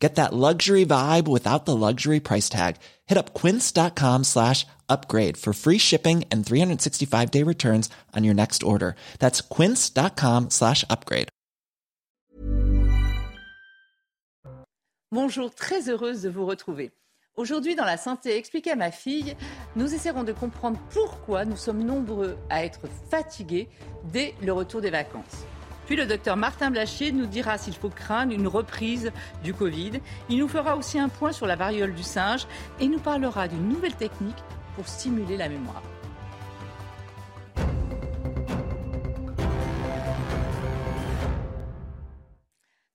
Get that luxury vibe without the luxury price tag. Hit up quince.com slash upgrade for free shipping and 365 day returns on your next order. That's quince.com slash upgrade. Bonjour, très heureuse de vous retrouver. Aujourd'hui, dans La Santé expliquée à ma fille, nous essaierons de comprendre pourquoi nous sommes nombreux à être fatigués dès le retour des vacances. Puis le docteur Martin Blachier nous dira s'il faut craindre une reprise du Covid. Il nous fera aussi un point sur la variole du singe et nous parlera d'une nouvelle technique pour stimuler la mémoire.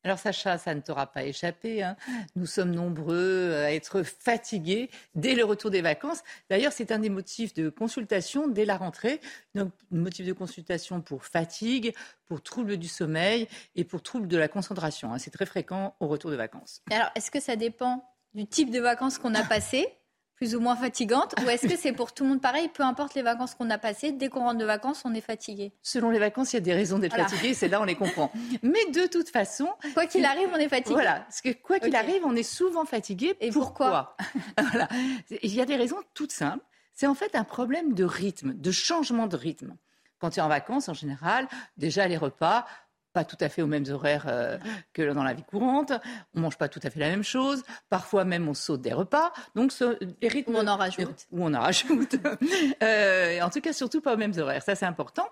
Alors Sacha, ça ne t'aura pas échappé. Hein. Nous sommes nombreux à être fatigués dès le retour des vacances. D'ailleurs, c'est un des motifs de consultation dès la rentrée. Donc, motif de consultation pour fatigue, pour troubles du sommeil et pour troubles de la concentration. Hein. C'est très fréquent au retour de vacances. Alors, est-ce que ça dépend du type de vacances qu'on a passées? Plus ou moins fatigante Ou est-ce que c'est pour tout le monde pareil Peu importe les vacances qu'on a passées, dès qu'on rentre de vacances, on est fatigué. Selon les vacances, il y a des raisons d'être fatigué, c'est là on les comprend. Mais de toute façon. Quoi qu'il arrive, on est fatigué. Voilà, parce que quoi qu'il arrive, on est souvent fatigué. Et pourquoi, voilà. Il y a des raisons toutes simples. C'est en fait un problème de rythme, de changement de rythme. Quand tu es en vacances, en général, déjà les repas, pas tout à fait aux mêmes horaires euh, que dans la vie courante. On mange pas tout à fait la même chose. Parfois même on saute des repas. Donc les rythmes. Ou on en rajoute. Ou on en rajoute. euh, en tout cas, surtout pas aux mêmes horaires. Ça c'est important.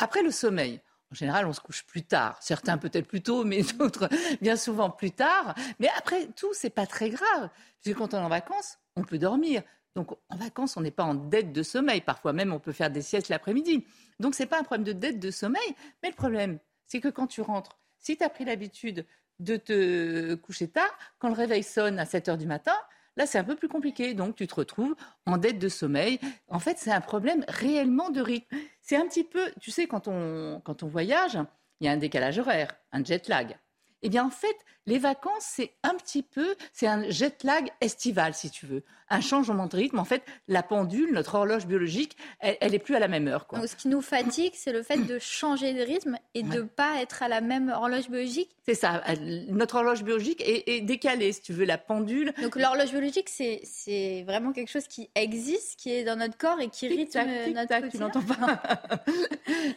Après le sommeil. En général, on se couche plus tard. Certains peut-être plus tôt, mais d'autres bien souvent plus tard. Mais après tout, c'est pas très grave. Puisque quand on est en vacances, on peut dormir. Donc en vacances, on n'est pas en dette de sommeil. Parfois même, on peut faire des siestes l'après-midi. Donc c'est pas un problème de dette de sommeil. Mais le problème, c'est que quand tu rentres, si tu as pris l'habitude de te coucher tard, quand le réveil sonne à 7 heures du matin, là, c'est un peu plus compliqué. Donc, tu te retrouves en dette de sommeil. En fait, c'est un problème réellement de rythme. C'est un petit peu, tu sais, quand on, quand on voyage, il y a un décalage horaire, un jet lag. Eh bien, en fait, les vacances, c'est un petit peu, c'est un jet lag estival, si tu veux. Un changement de rythme. En fait, la pendule, notre horloge biologique, elle, n'est plus à la même heure. ce qui nous fatigue, c'est le fait de changer de rythme et de ne pas être à la même horloge biologique. C'est ça. Notre horloge biologique est, décalée, si tu veux, la pendule. Donc, l'horloge biologique, c'est vraiment quelque chose qui existe, qui est dans notre corps et qui rythme notre quotidien. Tu n'entends pas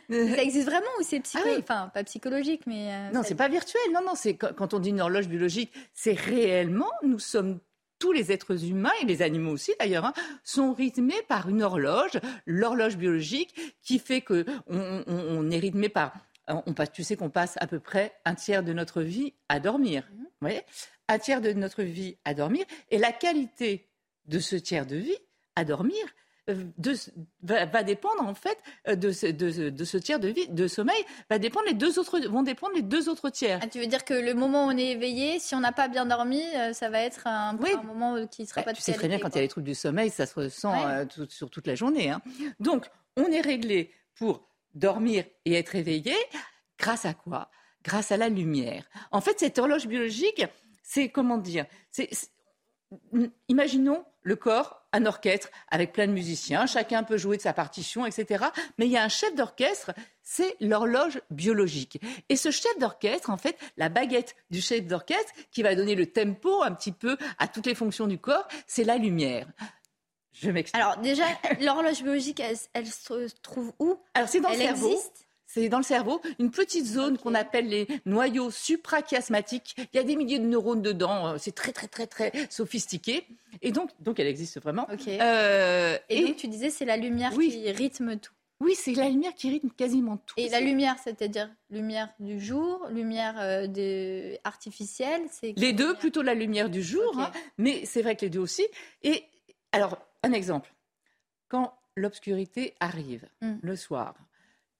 Ça existe vraiment ou c'est psychologique ah Enfin, pas psychologique, mais... Euh, non, c'est pas virtuel. Non, non, c'est quand on dit une horloge biologique, c'est réellement, nous sommes tous les êtres humains et les animaux aussi d'ailleurs hein, sont rythmés par une horloge, l'horloge biologique qui fait que on, est rythmé par on passe, tu sais qu'on passe à peu près un tiers de notre vie à dormir. Mmh. Vous voyez? Un tiers de notre vie à dormir et la qualité de ce tiers de vie à dormir, de, va, dépendre en fait euh, de ce, de, ce, tiers de vie, de sommeil, va dépendre les deux autres, vont dépendre les deux autres tiers. Ah, tu veux dire que le moment où on est éveillé, si on n'a pas bien dormi, euh, ça va être un, moment qui sera pas Tu sais très bien quand il y a les troubles du sommeil, ça se ressent sur toute la journée. Hein. Donc, on est réglé pour dormir et être éveillé grâce à quoi? Grâce à la lumière. En fait, cette horloge biologique, c'est comment dire c'est, Imaginons le corps un orchestre avec plein de musiciens, chacun peut jouer de sa partition, etc. Mais il y a un chef d'orchestre, c'est l'horloge biologique. Et ce chef d'orchestre, en fait, la baguette du chef d'orchestre qui va donner le tempo un petit peu à toutes les fonctions du corps, c'est la lumière. Je m'explique. Alors déjà, l'horloge biologique, elle, se trouve où? Alors c'est dans le cerveau. Existe? C'est dans le cerveau, une petite zone qu'on appelle les noyaux suprachiasmatiques. Il y a des milliers de neurones dedans. Euh, c'est très, très, très, très sophistiqué. Et donc, donc elle existe vraiment. Euh, et, donc, tu disais, c'est la lumière qui rythme tout. Oui, c'est la lumière qui rythme quasiment tout. Et la lumière, c'est-à-dire lumière du jour, lumière euh, artificielle c'est Les deux, plutôt la lumière du jour, hein. mais c'est vrai que les deux aussi. Et alors, un exemple. Quand l'obscurité arrive hmm. le soir,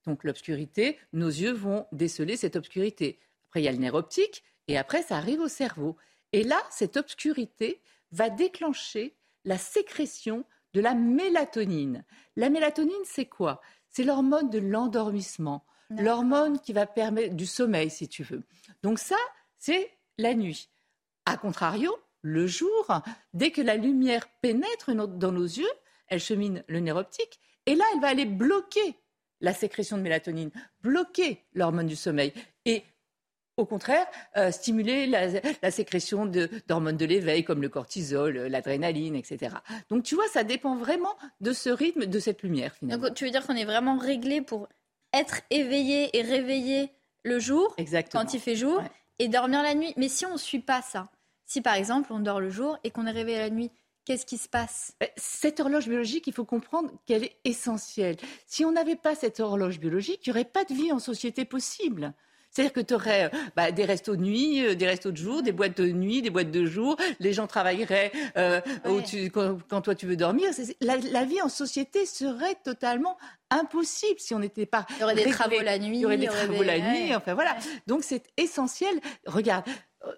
donc l'obscurité, nos yeux vont déceler cette obscurité. Après, il y a le nerf optique et après, ça arrive au cerveau. Et là, cette obscurité va déclencher la sécrétion de la mélatonine. La mélatonine, c'est quoi? C'est l'hormone de l'endormissement, l'hormone qui va permettre du sommeil, si tu veux. Donc ça, c'est la nuit. A contrario, le jour, dès que la lumière pénètre dans nos yeux, elle chemine le nerf optique, et là, elle va aller bloquer la sécrétion de mélatonine, bloquer l'hormone du sommeil. Et au contraire, euh, stimuler la, sécrétion d'hormones de, l'éveil comme le cortisol, l'adrénaline, etc. Donc tu vois, ça dépend vraiment de ce rythme, de cette lumière finalement. Donc tu veux dire qu'on est vraiment réglé pour être éveillé et réveillé le jour, quand il fait jour, et dormir la nuit? Mais si on ne suit pas ça, si par exemple on dort le jour et qu'on est réveillé la nuit, Qu'est-ce qui se passe? Euh, Cette horloge biologique, il faut comprendre qu'elle est essentielle. Si on n'avait pas cette horloge biologique, il n'y aurait pas de vie en société possible. C'est-à-dire que tu aurais euh, bah, des restos de nuit, euh, des restos de jour, des boîtes de nuit, des boîtes de jour. Les gens travailleraient euh, quand, toi tu veux dormir. La, vie en société serait totalement impossible si on n'était pas. Il y aurait des travaux la nuit. Il y aurait des travaux la nuit. Enfin voilà. Donc c'est essentiel. Regarde,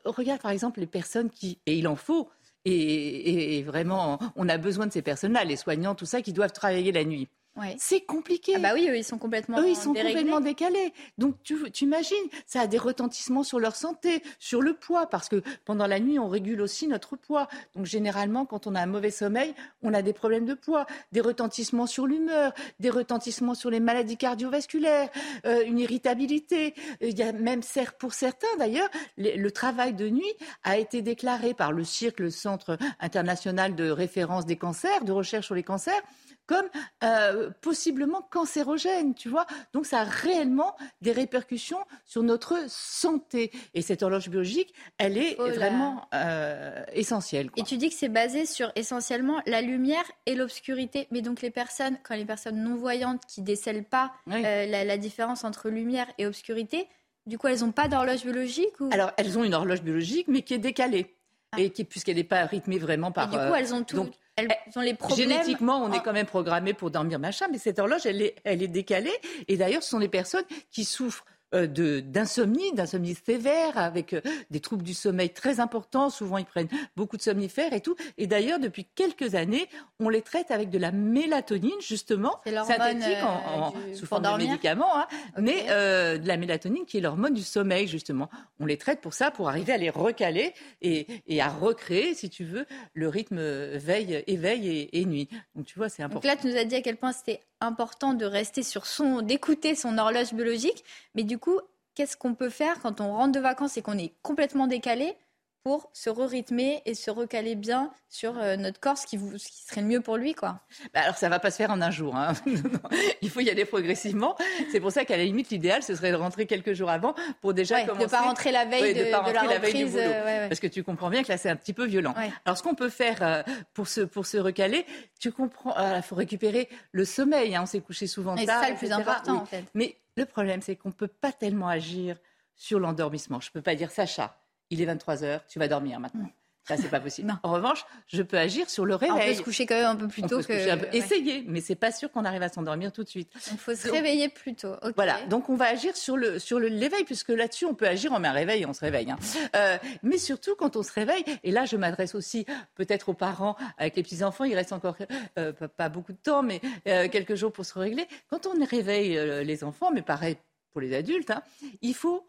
regarde par exemple les personnes qui et il en faut. Et vraiment, on a besoin de ces personnes-là, les soignants, tout ça, qui doivent travailler la nuit. C'est compliqué. Ah bah oui, eux, ils sont complètement Eux, ils sont complètement décalés. Donc tu, tu, imagines, ça a des retentissements sur leur santé, sur le poids, parce que pendant la nuit, on régule aussi notre poids. Donc généralement, quand on a un mauvais sommeil, on a des problèmes de poids, des retentissements sur l'humeur, des retentissements sur les maladies cardiovasculaires, euh, une irritabilité. Il y a même pour certains d'ailleurs, le travail de nuit a été déclaré par le CIRC, le Centre international de référence des cancers, de recherche sur les cancers, comme euh, possiblement cancérogène, tu vois. Donc ça a réellement des répercussions sur notre santé. Et cette horloge biologique, elle est oh vraiment euh, essentielle. Et tu dis que c'est basé sur essentiellement la lumière et l'obscurité. Mais donc les personnes, quand les personnes non-voyantes qui décèlent pas euh, la, différence entre lumière et obscurité, du coup, elles n'ont pas d'horloge biologique ou... Alors, elles ont une horloge biologique, mais qui est décalée. Ah. Et qui, puisqu'elle n'est pas rythmée vraiment par. Et du coup, elles ont tout. Elles ont les problèmes. Génétiquement, on est quand même programmé pour dormir machin, mais cette horloge, elle est, elle est décalée. Et d'ailleurs, ce sont les personnes qui souffrent d'insomnie, d'insomnie sévère, avec euh, des troubles du sommeil très importants. Souvent, ils prennent beaucoup de somnifères et tout. Et d'ailleurs, depuis quelques années, on les traite avec de la mélatonine, justement, synthétique, en, euh, sous forme de médicaments, hein, mais de la mélatonine qui est l'hormone du sommeil, justement. On les traite pour ça, pour arriver à les recaler et, et à recréer, si tu veux, le rythme veille, éveil et, et nuit. Donc, tu vois, c'est important. Donc là, tu nous as dit à quel point c'était important de rester sur son, d'écouter son horloge biologique. Mais du coup, qu'est-ce qu'on peut faire quand on rentre de vacances et qu'on est complètement décalé pour se re-rythmer et se recaler bien sur euh, notre corps, ce qui, vous, ce qui serait le mieux pour lui, quoi. Bah alors ça va pas se faire en un jour. Hein. Il faut y aller progressivement. C'est pour ça qu'à la limite, l'idéal, ce serait de rentrer quelques jours avant pour déjà commencer. De ne pas rentrer la veille de, la reprise. Euh, Parce que tu comprends bien que là, c'est un petit peu violent. Alors ce qu'on peut faire euh, pour, se, pour se recaler, tu comprends, il faut récupérer le sommeil. Hein. On s'est couché souvent tard. C'est ça le plus important, en fait. Mais le problème, c'est qu'on peut pas tellement agir sur l'endormissement. Je peux pas dire, Sacha, il est 23 heures, tu vas dormir maintenant. Ça, c'est pas possible. En revanche, je peux agir sur le réveil. on peut se coucher quand même un peu plus tôt que. Essayer, mais c'est pas sûr qu'on arrive à s'endormir tout de suite. Il faut se réveiller plus tôt. Voilà. Donc on va agir sur le sur le l'éveil, puisque là-dessus on peut agir. On met un réveil et on se réveille. Hein. Euh, mais surtout quand on se réveille. Et là, je m'adresse aussi peut-être aux parents avec les petits enfants. Il reste encore euh, pas beaucoup de temps, mais euh, quelques jours pour se régler. Quand on réveille les enfants, mais pareil pour les adultes, hein, il faut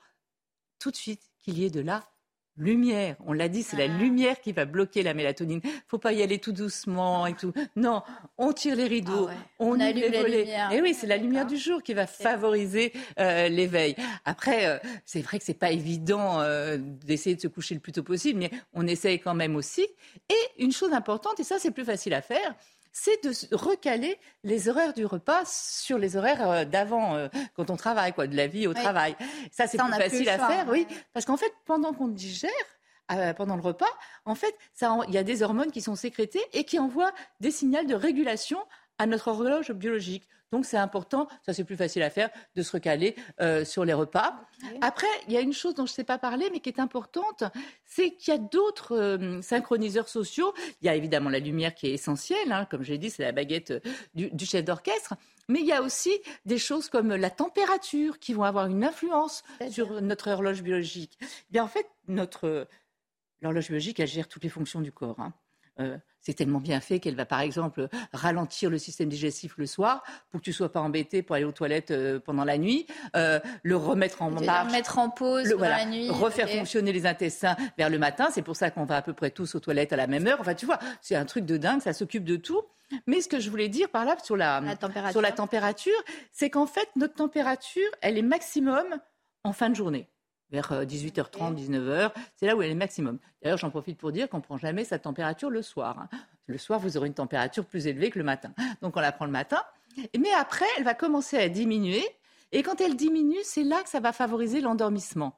tout de suite qu'il y ait de la lumière. On l'a dit, c'est la ah. lumière qui va bloquer la mélatonine. Faut pas y aller tout doucement et tout. Non, on tire les rideaux, ah on, allume les volets. Et oui, c'est la lumière du jour qui va favoriser euh, l'éveil. Après, euh, c'est vrai que c'est pas évident euh, d'essayer de se coucher le plus tôt possible, mais on essaye quand même aussi. Et une chose importante, et ça c'est plus facile à faire, c'est de recaler les horaires du repas sur les horaires euh, d'avant, euh, quand on travaille, quoi, de la vie au travail. Ça, c'est plus facile à faire, oui. Parce qu'en fait, pendant qu'on digère, euh, pendant le repas, en fait, il y a des hormones qui sont sécrétées et qui envoient des signaux de régulation à notre horloge biologique. Donc c'est important, ça c'est plus facile à faire, de se recaler euh, sur les repas. Après, il y a une chose dont je ne sais pas parler, mais qui est importante, c'est qu'il y a d'autres euh, synchroniseurs sociaux. Il y a évidemment la lumière qui est essentielle, hein, comme j'ai dit, c'est la baguette euh, du, chef d'orchestre. Mais il y a aussi des choses comme la température qui vont avoir une influence sur notre horloge biologique. Eh bien, en fait, notre l'horloge biologique, elle gère toutes les fonctions du corps. Hein. Euh, c'est tellement bien fait qu'elle va par exemple ralentir le système digestif le soir pour que tu sois pas embêté pour aller aux toilettes euh, pendant la nuit, euh, le remettre en marche, mettre en pause le, la nuit, refaire fonctionner les intestins vers le matin. C'est pour ça qu'on va à peu près tous aux toilettes à la même heure. Enfin, tu vois, c'est un truc de dingue, ça s'occupe de tout. Mais ce que je voulais dire par là sur la, température, sur la température, c'est qu'en fait notre température, elle est maximum en fin de journée vers 18h30, 19h. C'est là où elle est maximum. D'ailleurs, j'en profite pour dire qu'on ne prend jamais sa température le soir. Hein. Le soir, vous aurez une température plus élevée que le matin. Donc, on la prend le matin. Mais après, elle va commencer à diminuer. Et quand elle diminue, c'est là que ça va favoriser l'endormissement.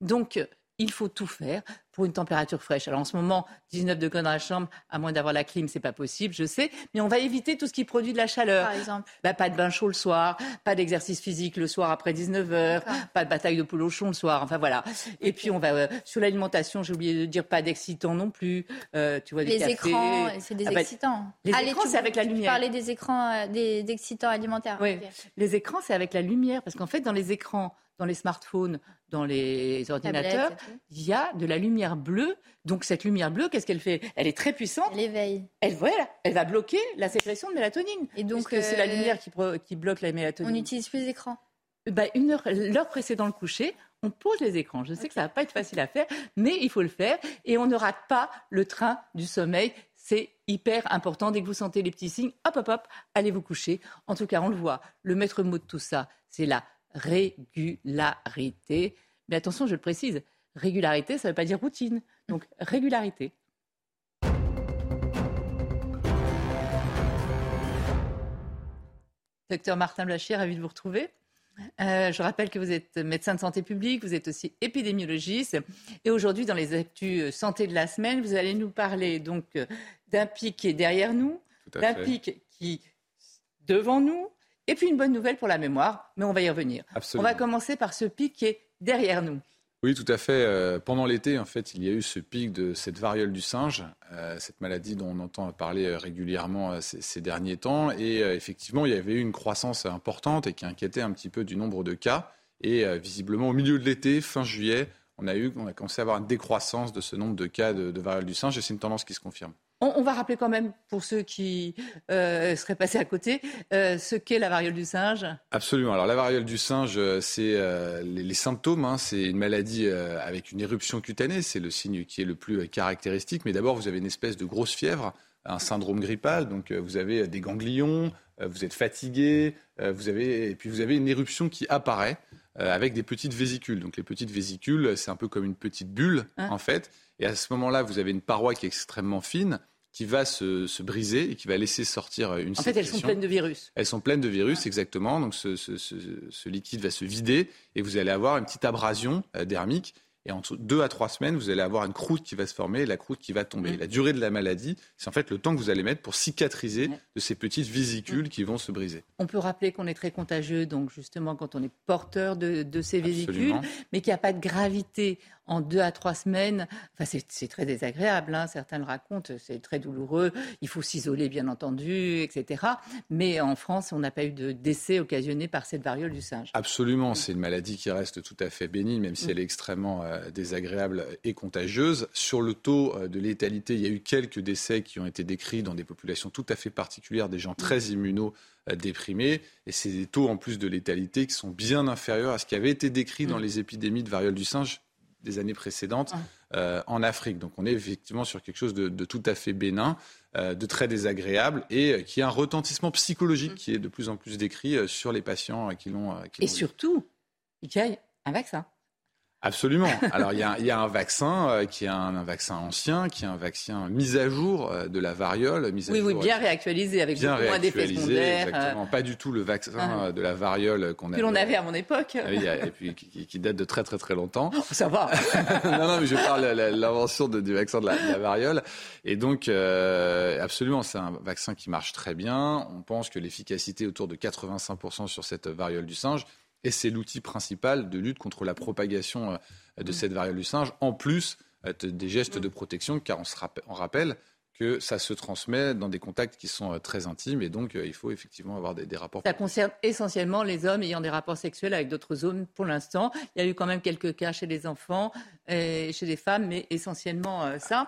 Donc, il faut tout faire pour une température fraîche. Alors en ce moment, 19 degrés dans la chambre, à moins d'avoir la clim, c'est pas possible, je sais. Mais on va éviter tout ce qui produit de la chaleur. Par exemple. Bah, pas de bain chaud le soir, pas d'exercice physique le soir après 19 heures, pas de bataille de au le soir. Enfin voilà. Et puis on va euh, sur l'alimentation, j'ai oublié de dire pas d'excitants non plus. Euh, tu vois les écrans, c'est des ah bah, excitants. Les écrans, c'est avec la lumière. Tu parlais des écrans, euh, des excitants alimentaires. Oui. Les écrans, c'est avec la lumière, parce qu'en fait, dans les écrans dans les smartphones, dans les ordinateurs, il y a de la lumière bleue. Donc cette lumière bleue, qu'est-ce qu'elle fait? Elle est très puissante. Elle éveille. Elle, voilà, elle va bloquer la sécrétion de mélatonine. Et donc c'est la euh, lumière qui, qui, bloque la mélatonine. On n'utilise plus les écrans. Bah, une heure, l'heure précédant le coucher, on pose les écrans. Je sais que ça va pas être facile à faire, mais il faut le faire et on ne rate pas le train du sommeil. C'est hyper important. Dès que vous sentez les petits signes, hop, hop, hop, allez vous coucher. En tout cas, on le voit. Le maître mot de tout ça, c'est la régularité. Mais attention, je le précise, régularité, ça ne veut pas dire routine. Donc, régularité. Docteur Martin Blachier, ravi de vous retrouver. Euh, je rappelle que vous êtes médecin de santé publique, vous êtes aussi épidémiologiste. Et aujourd'hui, dans les actus santé de la semaine, vous allez nous parler donc euh, d'un pic qui est derrière nous, d'un pic qui devant nous, et puis une bonne nouvelle pour la mémoire, mais on va y revenir. On va commencer par ce pic qui est derrière nous. Oui, tout à fait. Euh, pendant l'été, en fait, il y a eu ce pic de cette variole du singe, euh, cette maladie dont on entend parler euh, régulièrement ces, derniers temps. Et effectivement, il y avait eu une croissance importante et qui inquiétait un petit peu du nombre de cas. Et visiblement, au milieu de l'été, fin juillet, on a, eu, on a commencé à avoir une décroissance de ce nombre de cas de, de variole du singe et c'est une tendance qui se confirme. On, va rappeler quand même, pour ceux qui euh, seraient passés à côté, euh, ce qu'est la variole du singe. Absolument. Alors la variole du singe, euh, c'est les, symptômes. Hein. c'est une maladie avec une éruption cutanée. C'est le signe qui est le plus caractéristique. Mais d'abord, vous avez une espèce de grosse fièvre, un syndrome grippal. Donc vous avez des ganglions, vous êtes fatigué, vous avez, et puis vous avez une éruption qui apparaît avec des petites vésicules. Donc les petites vésicules, c'est un peu comme une petite bulle, hein en fait. Et à ce moment-là, vous avez une paroi qui est extrêmement fine qui va se, briser et qui va laisser sortir une En fait, elles sont pleines de virus. Elles sont pleines de virus, exactement. Donc ce, liquide va se vider et vous allez avoir une petite abrasion euh, dermique. Et entre deux à trois semaines, vous allez avoir une croûte qui va se former et la croûte qui va tomber. Mm. La durée de la maladie, c'est en fait le temps que vous allez mettre pour cicatriser de ces petites vésicules mm. qui vont se briser. On peut rappeler qu'on est très contagieux, donc justement quand on est porteur de, ces vésicules, mais qu'il n'y a pas de gravité en deux à trois semaines. Enfin, c'est très désagréable, hein. certains le racontent, c'est très douloureux. Il faut s'isoler, bien entendu, etc. Mais en France, on n'a pas eu de décès occasionné par cette variole du singe. Absolument, c'est une maladie qui reste tout à fait bénigne, même si mm. elle est extrêmement euh, désagréable et contagieuse. Sur le taux euh, de létalité, il y a eu quelques décès qui ont été décrits dans des populations tout à fait particulières, des gens très mm. immunodéprimés. Et c'est des taux en plus de létalité qui sont bien inférieurs à ce qui avait été décrit dans mm. les épidémies de variole du singe des années précédentes euh, en Afrique. Donc on est effectivement sur quelque chose de, tout à fait bénin, euh, de très désagréable et euh, qui a un retentissement psychologique mm. qui est de plus en plus décrit sur les patients qui l'ont. et surtout, il y a un vaccin. Absolument. Alors il y, a, y a un vaccin euh, qui est un, vaccin ancien, qui est un vaccin mis à jour euh, de la variole. Mis à oui, oui, bien réactualisé avec bien moins d'effets secondaires. Exactement. Pas du tout le vaccin ah. de la variole qu'on avait. Que l'on avait à mon époque. et puis qui, date de très très très longtemps. Oh, ça va. non, non, mais je parle de l'invention du vaccin de la, variole. Et donc euh, absolument, c'est un vaccin qui marche très bien. On pense que l'efficacité autour de 85% sur cette variole du singe et c'est l'outil principal de lutte contre la propagation euh, de mm. cette variole du singe, en plus euh, des gestes mm. de protection, car on, se rappelle, que ça se transmet dans des contacts qui sont euh, très intimes et donc il faut effectivement avoir des, rapports. Ça concerne essentiellement les hommes ayant des rapports sexuels avec d'autres zones pour l'instant. Il y a eu quand même quelques cas chez les enfants et chez les femmes, mais essentiellement euh, ça.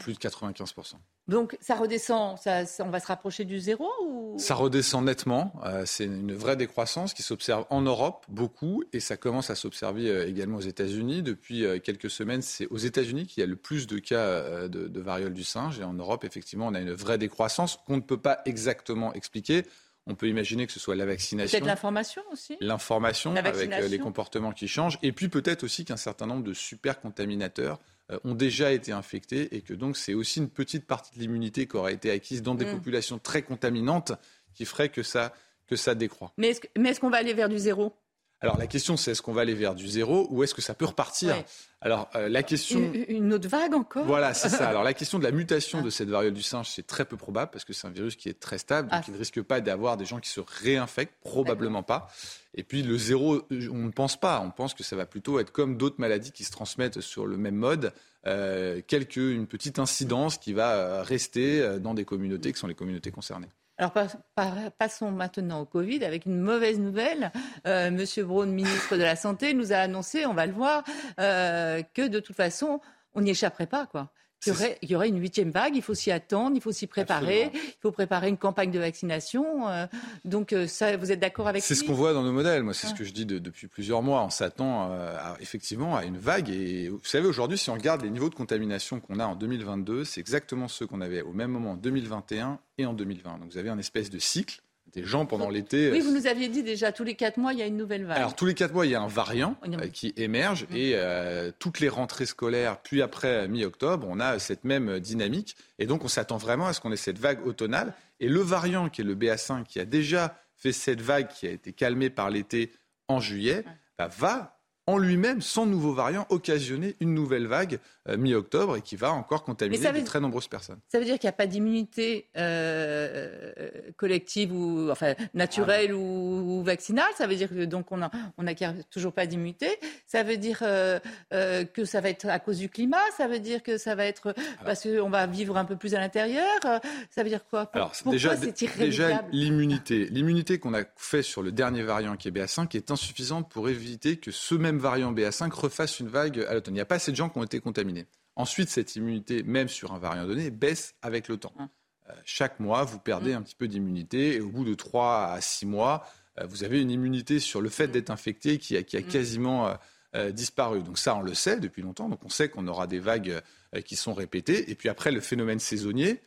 plus de 95%. Donc ça redescend, ça, on va se rapprocher du zéro ou... Ça redescend nettement. Euh, c'est une vraie décroissance qui s'observe en Europe beaucoup et ça commence à s'observer euh, également aux États-Unis. Depuis euh, quelques semaines, c'est aux États-Unis qu'il y a le plus de cas de, de, variole du singe et en Europe, effectivement, on a une vraie décroissance qu'on ne peut pas exactement expliquer. On peut imaginer que ce soit la vaccination. Peut-être l'information aussi. L'information avec les comportements qui changent. Et puis peut-être aussi qu'un certain nombre de super contaminateurs ont déjà été infectés et que donc c'est aussi une petite partie de l'immunité qui aura été acquise dans des mm. populations très contaminantes qui ferait que ça, que ça décroît. Mais est-ce qu'on va aller vers du zéro? Alors la question c'est est-ce qu'on va aller vers du zéro ou est-ce que ça peut repartir Alors euh, la question une, autre vague encore? Voilà, c'est ça. Alors la question de la mutation ah. de cette variole du singe, c'est très peu probable parce que c'est un virus qui est très stable, donc ah. il ne risque pas d'avoir des gens qui se réinfectent, probablement pas. Et puis le zéro, on ne pense pas. On pense que ça va plutôt être comme d'autres maladies qui se transmettent sur le même mode, euh, quelque une petite incidence qui va euh, rester euh, dans des communautés qui sont les communautés concernées. Alors passons maintenant au Covid avec une mauvaise nouvelle. Monsieur Braun, ministre de la Santé, nous a annoncé, on va le voir, que de toute façon, on n'y échapperait pas. Quoi. Il y, aurait, une huitième vague, il faut s'y attendre, il faut s'y préparer, il faut préparer une campagne de vaccination. Euh, donc, euh, ça, vous êtes d'accord avec C'est ce qu'on voit dans nos modèles. Moi, c'est ce que je dis depuis plusieurs mois. On s'attend euh, effectivement à une vague. Et vous savez, aujourd'hui, si on regarde les niveaux de contamination qu'on a en 2022, c'est exactement ceux qu'on avait au même moment en 2021 et en 2020. Donc, vous avez un espèce de cycle des gens pendant l'été. Oui, vous nous aviez dit déjà, tous les quatre mois, il y a une nouvelle vague. Alors, tous les quatre mois, il y a un variant euh, qui émerge mmh. et euh, toutes les rentrées scolaires, puis après mi-octobre, on a cette même dynamique. Et donc, on s'attend vraiment à ce qu'on ait cette vague automnale. Et le variant, qui est le BA5, qui a déjà fait cette vague, qui a été calmée par l'été en juillet, bah, va en lui-même, sans nouveau variant, occasionner une nouvelle vague euh, mi-octobre et qui va encore contaminer de très nombreuses personnes. Ça veut dire qu'il n'y a pas d'immunité euh, collective ou enfin naturelle ah ou, vaccinale. Ça veut dire que donc on on toujours pas d'immunité. Ça veut dire euh, que ça va être à cause du climat. Ça veut dire que ça va être parce qu'on va vivre un peu plus à l'intérieur. Ça veut dire quoi? Alors déjà, déjà l'immunité, l'immunité qu'on a fait sur le dernier variant qui est BA5 est insuffisante pour éviter que ce même variant BA5 refasse une vague à l'automne. Il n'y a pas assez de gens qui ont été contaminés. Ensuite, cette immunité, même sur un variant donné, baisse avec le temps. Hum. Euh, chaque mois, vous perdez hum. un petit peu d'immunité et au bout de 3 à 6 mois, euh, vous avez une immunité sur le fait hum. d'être infecté qui a, quasiment euh, disparu. Donc ça, on le sait depuis longtemps. Donc on sait qu'on aura des vagues qui sont répétées. Et puis après, le phénomène saisonnier,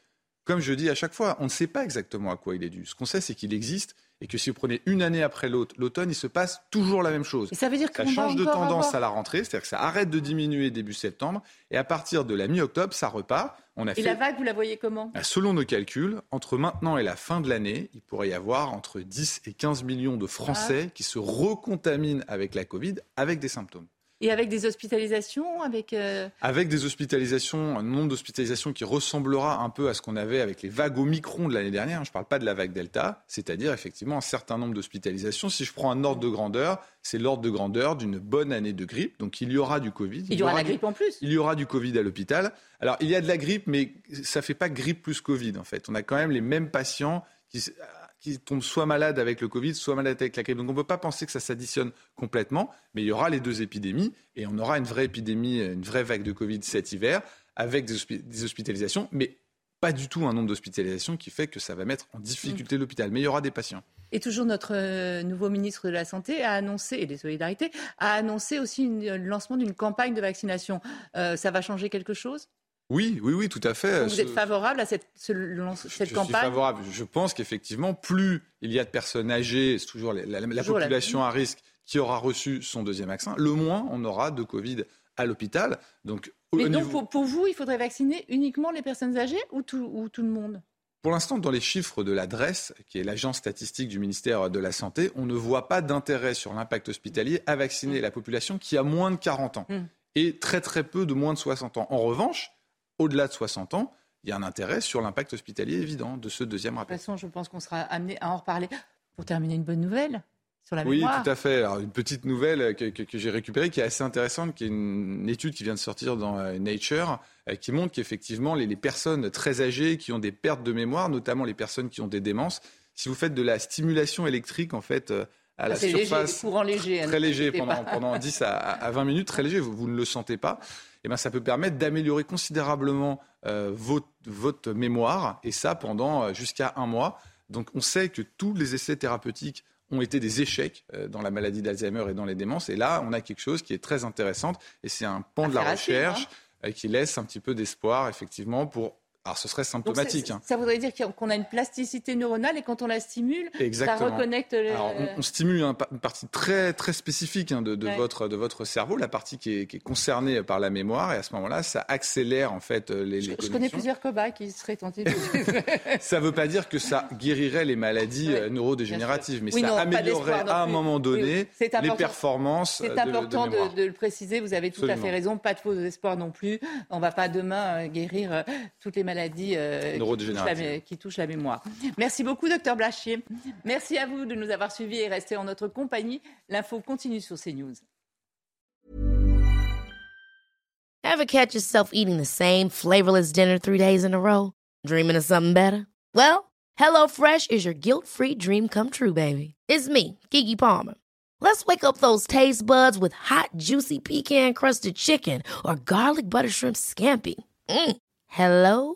comme je dis à chaque fois, on ne sait pas exactement à quoi il est dû. Ce qu'on sait, c'est qu'il existe et que si vous prenez une année après l'autre, l'automne, il se passe toujours la même chose. ça veut dire que ça change de tendance à la rentrée, c'est-à-dire que ça arrête de diminuer début septembre, et à partir de la mi-octobre, ça repart. On a et la vague, vous la voyez comment? Bah, Selon nos calculs, entre maintenant et la fin de l'année, il pourrait y avoir entre 10 et 15 millions de Français ah. qui se recontaminent avec la Covid avec des symptômes. Et avec des hospitalisations avec, euh, avec des hospitalisations, un nombre d'hospitalisations qui ressemblera un peu à ce qu'on avait avec les vagues Omicron de l'année dernière. Je ne parle pas de la vague Delta, c'est-à-dire effectivement un certain nombre d'hospitalisations. Si je prends un ordre de grandeur, c'est l'ordre de grandeur d'une bonne année de grippe. Donc il y aura du Covid. Il y, aura, la grippe en plus. Il y aura du Covid à l'hôpital. Alors il y a de la grippe, mais ça ne fait pas grippe plus Covid en fait. On a quand même les mêmes patients qui qui tombent soit malades avec le Covid, soit malades avec la grippe. Donc on ne peut pas penser que ça s'additionne complètement, mais il y aura les deux épidémies et on aura une vraie épidémie, une vraie vague de Covid cet hiver avec des, hospitalisations, mais pas du tout un nombre d'hospitalisations qui fait que ça va mettre en difficulté l'hôpital. Mais il y aura des patients. Et toujours notre euh, nouveau ministre de la Santé a annoncé, et des solidarités, a annoncé aussi le lancement d'une campagne de vaccination. Euh, ça va changer quelque chose? Oui, oui, oui, tout à fait. vous êtes favorable à cette, cette je, campagne Je suis favorable. Je pense qu'effectivement, plus il y a de personnes âgées, c'est toujours la, population à risque qui aura reçu son deuxième vaccin, le moins on aura de Covid à l'hôpital. Donc, Mais donc pour, vous, il faudrait vacciner uniquement les personnes âgées ou tout, ou tout le monde? Pour l'instant, dans les chiffres de l'adresse, qui est l'agence statistique du ministère de la Santé, on ne voit pas d'intérêt sur l'impact hospitalier à vacciner mmh. la population qui a moins de 40 ans mmh. et très très peu de moins de 60 ans. En revanche, au-delà de 60 ans, il y a un intérêt sur l'impact hospitalier évident de ce deuxième rappel. De toute façon, je pense qu'on sera amené à en reparler. Pour terminer, une bonne nouvelle. sur la oui, mémoire. Oui, tout à fait. Alors, une petite nouvelle que, que, que j'ai récupérée qui est assez intéressante, qui est une, étude qui vient de sortir dans euh, Nature, euh, qui montre qu'effectivement, les, les, personnes très âgées qui ont des pertes de mémoire, notamment les personnes qui ont des démences, si vous faites de la stimulation électrique, en fait, euh, à la surface, léger, courant léger, très léger pendant, pendant 10 à, à, 20 minutes, très léger, vous, vous ne le sentez pas, et ben ça peut permettre d'améliorer considérablement euh, votre, votre, mémoire, et ça pendant jusqu'à un mois. Donc on sait que tous les essais thérapeutiques ont été des échecs euh, dans la maladie d'Alzheimer et dans les démences. Et là, on a quelque chose qui est très intéressant, et c'est un pan de la recherche hein. qui laisse un petit peu d'espoir, effectivement, pour alors, ce serait symptomatique. Hein. Ça voudrait dire qu'on a une plasticité neuronale et quand on la stimule, Exactement. ça reconnecte. Le... Alors, on, on, stimule une partie très très spécifique hein, de, de ouais. votre de votre cerveau, la partie qui est, qui est, concernée par la mémoire, et à ce moment-là, ça accélère en fait les. Je, les je connais plusieurs cobayes qui seraient tentés. De... ça ne veut pas dire que ça guérirait les maladies oui, neurodégénératives, mais oui, ça non, améliorerait à un moment donné oui, les performances. C'est important de, de, le préciser. Vous avez tout Absolument. à fait raison. Pas de faux espoirs non plus. On ne va pas demain guérir euh, toutes les maladies. Euh, qui touche la mémoire. Merci beaucoup, docteur Blachier. Merci à vous de nous avoir suivis et rester en notre compagnie. L'info continue sur CNews. Ever catch yourself eating the same flavorless dinner three days in a row? Dreaming of something better? Well, HelloFresh is your guilt-free dream come true, baby. It's me, Kiki Palmer. Let's wake up those taste buds with hot, juicy pecan-crusted chicken or garlic butter shrimp scampi. Mm. Hello?